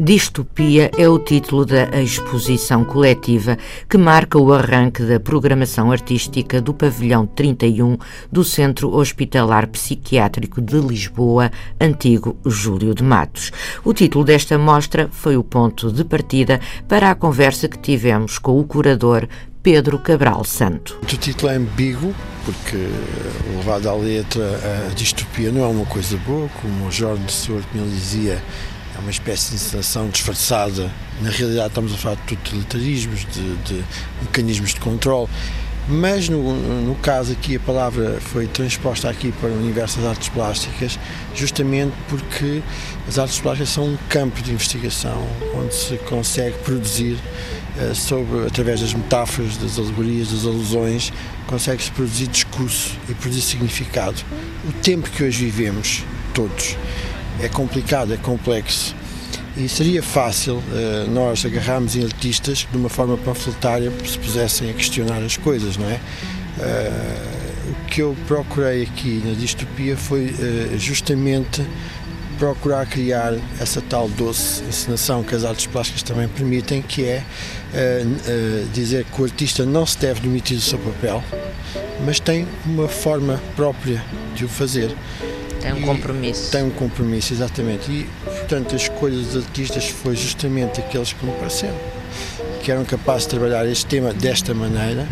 Distopia é o título da exposição coletiva que marca o arranque da programação artística do Pavilhão 31 do Centro Hospitalar Psiquiátrico de Lisboa, antigo Júlio de Matos. O título desta mostra foi o ponto de partida para a conversa que tivemos com o curador Pedro Cabral Santo. O título é ambíguo, porque, levado à letra, a distopia não é uma coisa boa, como o Jorge Souto me dizia é uma espécie de encenação disfarçada. Na realidade, estamos a falar de totalitarismos, de, de mecanismos de controle. Mas no, no, caso aqui a palavra foi transposta aqui para o universo das artes plásticas, justamente porque as artes plásticas são um campo de investigação onde se consegue produzir uh, sobre através das metáforas, das alegorias, das alusões, consegue-se produzir discurso e produzir significado. O tempo que hoje vivemos, todos, é complicado, é complexo. E seria fácil uh, nós agarrarmos em artistas de uma forma panfletária se pusessem a questionar as coisas, não é? Uh, o que eu procurei aqui na distopia foi uh, justamente procurar criar essa tal doce encenação que as artes plásticas também permitem, que é dizer que o artista não se deve demitir do seu papel, mas tem uma forma própria de o fazer. Tem um compromisso. Tem um compromisso, exatamente. E, portanto, a escolha dos artistas foi justamente aqueles que me pareceram que eram capazes de trabalhar este tema desta maneira.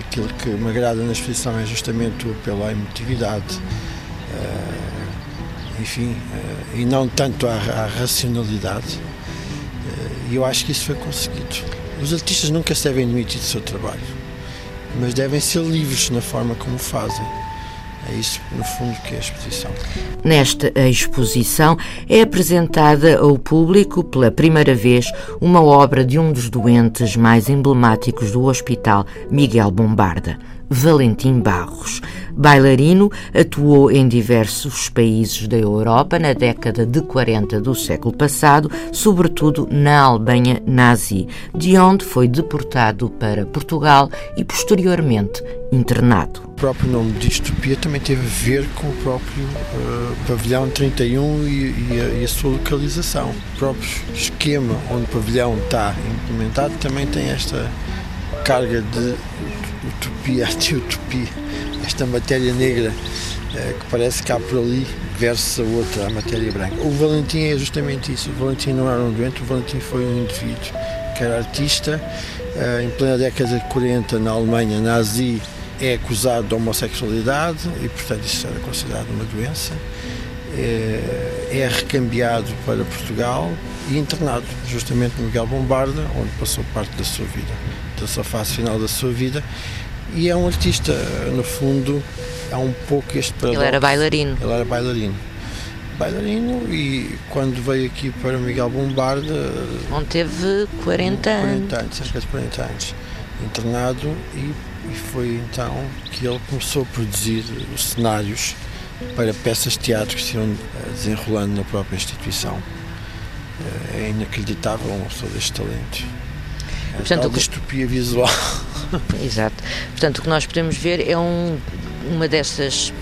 Aquilo que me agrada na exposição é justamente pela emotividade, uh, enfim, uh, e não tanto à, à racionalidade. Uh, e eu acho que isso foi conseguido. Os artistas nunca se devem demitir do seu trabalho, mas devem ser livres na forma como fazem. É isso, no fundo, que é a exposição. Nesta exposição é apresentada ao público pela primeira vez uma obra de um dos doentes mais emblemáticos do Hospital Miguel Bombarda, Valentim Barros. Bailarino, atuou em diversos países da Europa na década de 40 do século passado, sobretudo na Alemanha nazi, de onde foi deportado para Portugal e posteriormente internado. O próprio nome distopia também teve a ver com o próprio uh, pavilhão 31 e, e, a, e, a, sua localização. O próprio esquema onde o pavilhão está implementado também tem esta carga de utopia, anti-utopia, esta matéria negra eh, que parece que há por ali versus a outra, a matéria branca. O Valentim é justamente isso. O Valentim não era um doente, o Valentim foi um indivíduo que era artista. Eh, em plena década de 40, na Alemanha nazi, é acusado de homossexualidade e, portanto, isso era considerado uma doença. É, é recambiado para Portugal e internado justamente no Miguel Bombarda, onde passou parte da sua vida, da sua fase final da sua vida. E é um artista, no fundo, há um pouco este paradoxo. Ele era bailarino. Ele era bailarino. Bailarino e quando veio aqui para Miguel Bombarda. Onde teve 40 anos. 40 anos, cerca de 40 anos. Internado e, e foi então que ele começou a produzir os cenários para peças de teatro que se iam eh, desenrolando na própria instituição. Eh, é inacreditável uma pessoa deste talento. É Portanto, distopia visual. Exato. Portanto, o que nós podemos ver é um, uma dessas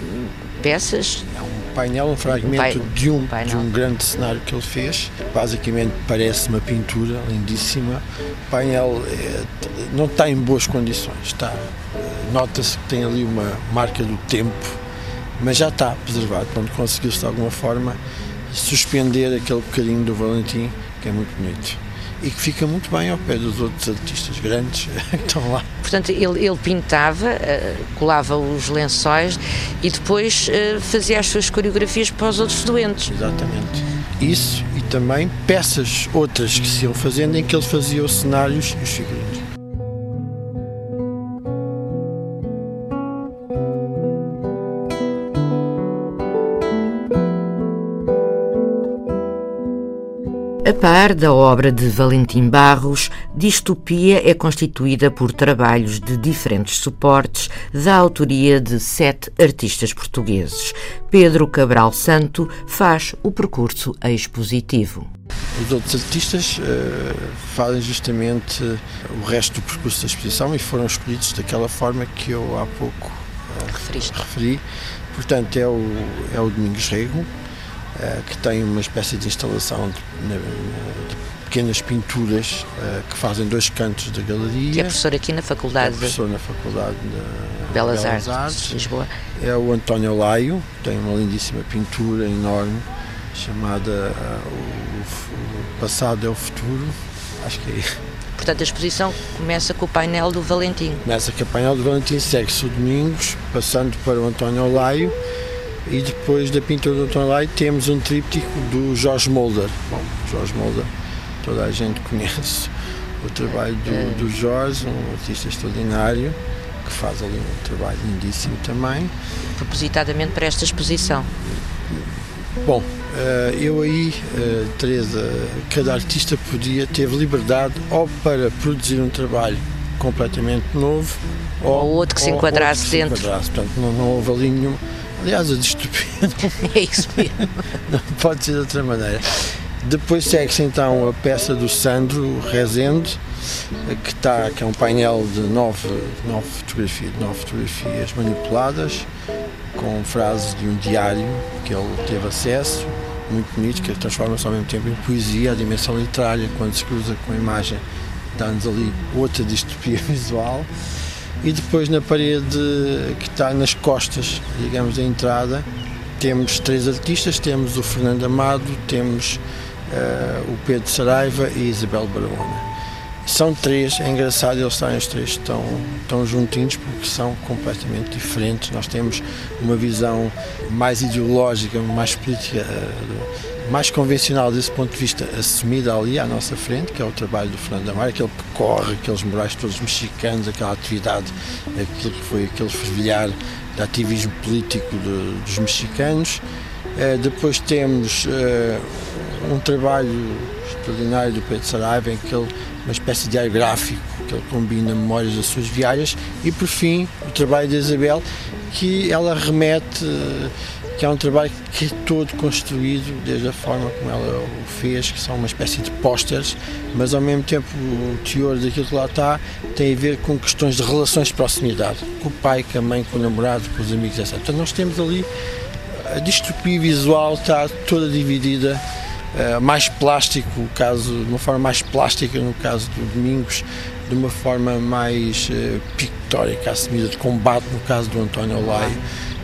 peças. É um painel, um fragmento um de, um, de um grande cenário que ele fez. Basicamente parece uma pintura lindíssima. O painel é, não está em boas condições. Está, eh, nota-se que tem ali uma marca do tempo, mas já está preservado. Quando conseguiu-se de alguma forma suspender aquele bocadinho do Valentim, que é muito bonito e que fica muito bem ao pé dos outros artistas grandes que estão lá. Portanto, ele, ele pintava, eh, colava os lençóis e depois eh, fazia as suas coreografias para os outros doentes. Exatamente. Isso e também peças outras que se iam fazendo em que ele fazia os cenários e os figurinos. A par da obra de Valentim Barros, Distopia é constituída por trabalhos de diferentes suportes, da autoria de sete artistas portugueses. Pedro Cabral Santo faz o percurso expositivo. Os outros artistas uh, fazem justamente o resto do percurso da exposição e foram escolhidos daquela forma que eu há pouco uh, referi. Portanto, é o, é o Domingos Rego, que tem uma espécie de instalação de, de pequenas pinturas que fazem dois cantos da galeria. Que é professor aqui na Faculdade, é professor na Faculdade de Belas, Belas Artes, Artes, de Lisboa. É o António Laio, tem uma lindíssima pintura enorme chamada uh, o, o, Passado é o Futuro. Acho que é. Portanto, a exposição começa com o painel do Valentim. Começa com o painel do Valentim, segue-se o Domingos, passando para o António Olaio e depois da pintura do António Olaio temos um tríptico do Jorge Mulder. Bom, Jorge Mulder, toda a gente conhece o trabalho do, é. do Jorge, um artista extraordinário que faz ali um trabalho lindíssimo também. Propositadamente para esta exposição. Bom, eh, eu aí, eh, Teresa, cada artista podia ter liberdade ou para produzir um trabalho completamente novo ou, ou outro que se enquadrasse que dentro. Se enquadrasse. Portanto, não, não houve ali nenhum. Aliás, a distopia não, é isso mesmo. não pode ser de outra maneira. Depois segue-se então a peça do Sandro Rezende, que, está, que é um painel de nove, nove, fotografias, nove fotografias manipuladas, com frases de um diário que ele teve acesso, muito bonito, que transforma-se ao mesmo tempo em poesia, a dimensão literária, quando se cruza com a imagem, dá-nos ali outra distopia visual. E depois na parede que está nas costas, digamos, da entrada, temos três artistas, temos o Fernando Amado, temos uh, o Pedro Saraiva e Isabel Barahona. São três, é engraçado eles estarem os três tão, tão juntinhos porque são completamente diferentes. Nós temos uma visão mais ideológica, mais política, eh, mais convencional desse ponto de vista assumida ali à nossa frente, que é o trabalho do Fernando Amar, aquele que corre, aqueles murais todos mexicanos, aquela atividade, aquilo que foi aquele fervilhar de ativismo político de, dos mexicanos. Uh, depois temos uh, um trabalho extraordinário do Pedro Saraiva, em que ele uma espécie de diário gráfico que ele combina memórias das suas viagens e por fim o trabalho de Isabel que ela remete que é um trabalho que é todo construído desde a forma como ela o fez, que são uma espécie de pósteres, mas ao mesmo tempo o teor daquilo que lá está tem a ver com questões de relações de proximidade, com o pai, com a mãe, com o namorado, com os amigos, etc. Portanto, nós temos ali a distopia visual está toda dividida uh, mais plástico, caso, de uma forma mais plástica no caso do Domingos, de uma forma mais uh, pictórica, assumida de combate no caso do António Olaio,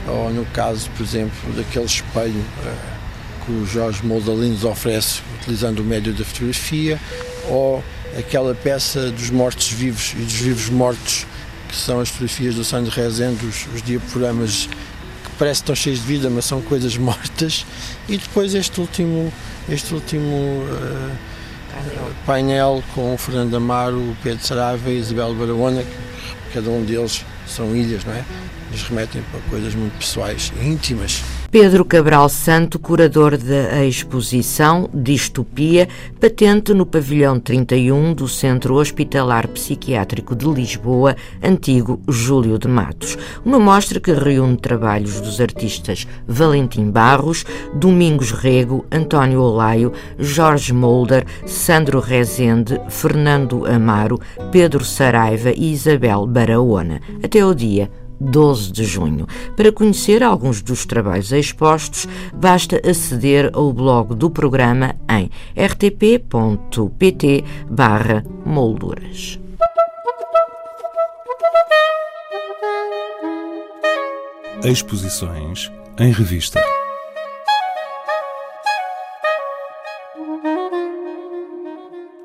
ou no caso, por exemplo, daquele espelho uh, que o Jorge Moldalin nos oferece utilizando o médio da fotografia, ou aquela peça dos mortos-vivos e dos vivos-mortos, que são as fotografias do Sandro Rezende, os, os diaporamas que parecem tão cheios de vida, mas são coisas mortas, e depois este último este último uh, painel com o Fernando Amaro, o Pedro Saraiva e Isabel Barahona, que cada um deles são ilhas, não é? Nos remetem para coisas muito pessoais e íntimas. Pedro Cabral Santo, curador da exposição Distopia, patente no pavilhão 31 do Centro Hospitalar Psiquiátrico de Lisboa, antigo Júlio de Matos. Uma mostra que reúne trabalhos dos artistas Valentim Barros, Domingos Rego, António Olaio, Jorge Molder, Sandro Rezende, Fernando Amaro, Pedro Saraiva e Isabel Barahona, até o dia 12 de junho. Para conhecer alguns dos trabalhos expostos, basta aceder ao blog do programa em rtp.pt molduras. Exposições em revista.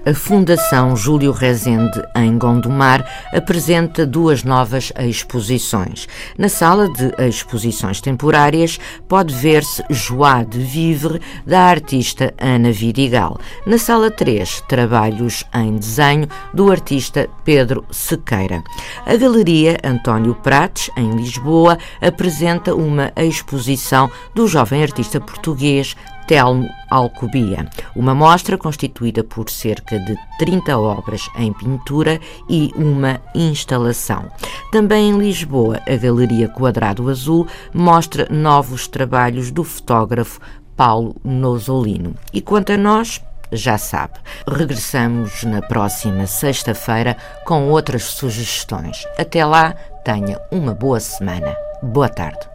A Fundação Júlio Rezende, em Gondomar, apresenta duas novas exposições. Na sala de exposições temporárias pode ver-se Joie de Vivre, da artista Ana Vidigal. Na sala 3, trabalhos em desenho do artista Pedro Sequeira. A Galeria António Prates, em Lisboa, apresenta uma exposição do jovem artista português Telmo Alcobia, uma mostra constituída por cerca de 30 obras em pintura e uma instalação. Também em Lisboa, a Galeria Quadrado Azul mostra novos trabalhos do fotógrafo Paulo Nosolino. E quanto a nós, já sabe, regressamos na próxima sexta-feira com outras sugestões. Até lá, tenha uma boa semana. Boa tarde.